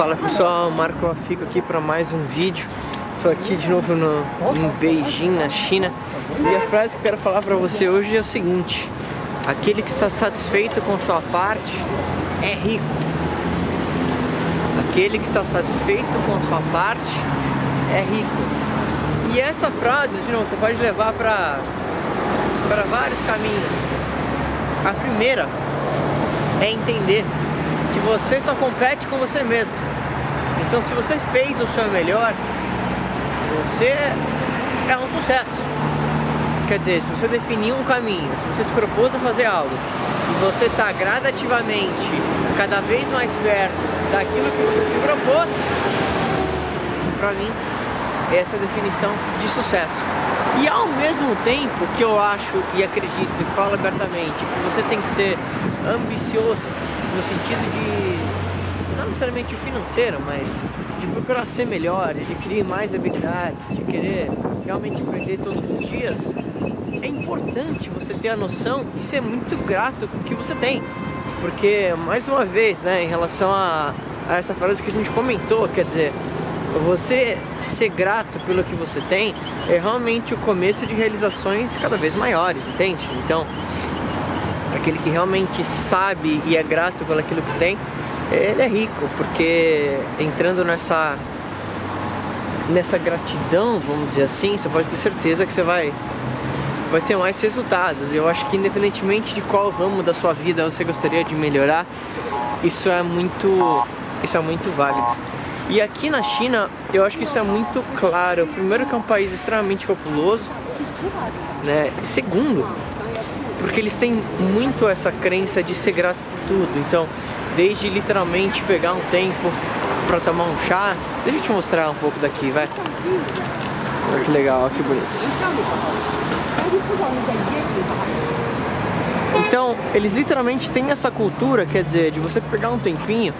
Fala pessoal, Marco Lafico aqui para mais um vídeo. Estou aqui de novo no, em Beijing, na China. E a frase que eu quero falar para você hoje é o seguinte: Aquele que está satisfeito com sua parte é rico. Aquele que está satisfeito com sua parte é rico. E essa frase, de novo, você pode levar para para vários caminhos. A primeira é entender que você só compete com você mesmo. Então, se você fez o seu melhor, você é um sucesso. Quer dizer, se você definiu um caminho, se você se propôs a fazer algo e você está gradativamente cada vez mais perto daquilo que você se propôs, para mim, essa é a definição de sucesso. E ao mesmo tempo que eu acho e acredito e falo abertamente que você tem que ser ambicioso no sentido de necessariamente financeiro, mas de procurar ser melhor, de criar mais habilidades, de querer realmente aprender todos os dias, é importante você ter a noção e ser muito grato com o que você tem. Porque, mais uma vez, né, em relação a, a essa frase que a gente comentou, quer dizer, você ser grato pelo que você tem é realmente o começo de realizações cada vez maiores, entende? Então, aquele que realmente sabe e é grato pelo aquilo que tem, ele é rico, porque entrando nessa nessa gratidão, vamos dizer assim, você pode ter certeza que você vai vai ter mais resultados. Eu acho que independentemente de qual ramo da sua vida você gostaria de melhorar, isso é muito isso é muito válido. E aqui na China, eu acho que isso é muito claro. Primeiro que é um país extremamente populoso, né? Segundo, porque eles têm muito essa crença de ser grato por tudo. Então, desde literalmente pegar um tempo para tomar um chá. Deixa eu te mostrar um pouco daqui, vai. Olha que legal, que bonito. Então, eles literalmente têm essa cultura, quer dizer, de você pegar um tempinho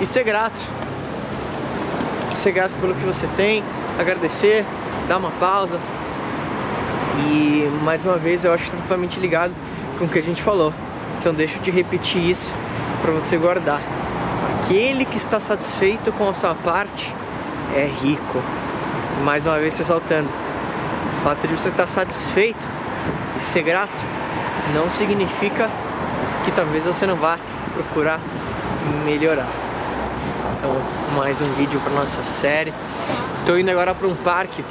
e ser grato. Ser grato pelo que você tem, agradecer, dar uma pausa, e mais uma vez eu acho está totalmente ligado com o que a gente falou. Então deixa eu te repetir isso para você guardar. Aquele que está satisfeito com a sua parte é rico. Mais uma vez ressaltando, o fato de você estar satisfeito e ser grato não significa que talvez você não vá procurar melhorar. Então, mais um vídeo para nossa série. Estou indo agora para um parque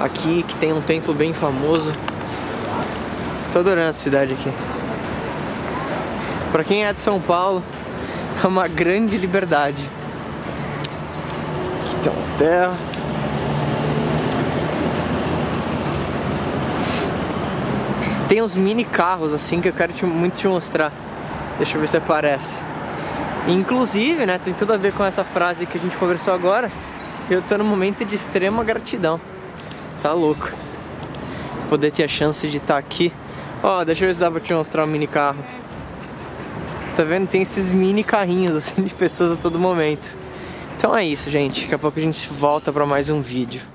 aqui que tem um templo bem famoso. Tô adorando essa cidade aqui. Para quem é de São Paulo, é uma grande liberdade. Aqui tem uma terra. Tem uns mini carros assim que eu quero te, muito te mostrar. Deixa eu ver se aparece. Inclusive, né, tem tudo a ver com essa frase que a gente conversou agora. Eu tô num momento de extrema gratidão. Tá louco. Poder ter a chance de estar tá aqui. Ó, oh, deixa eu ver se dá pra te mostrar um mini carro. Tá vendo? Tem esses mini carrinhos assim de pessoas a todo momento. Então é isso, gente. Daqui a pouco a gente volta para mais um vídeo.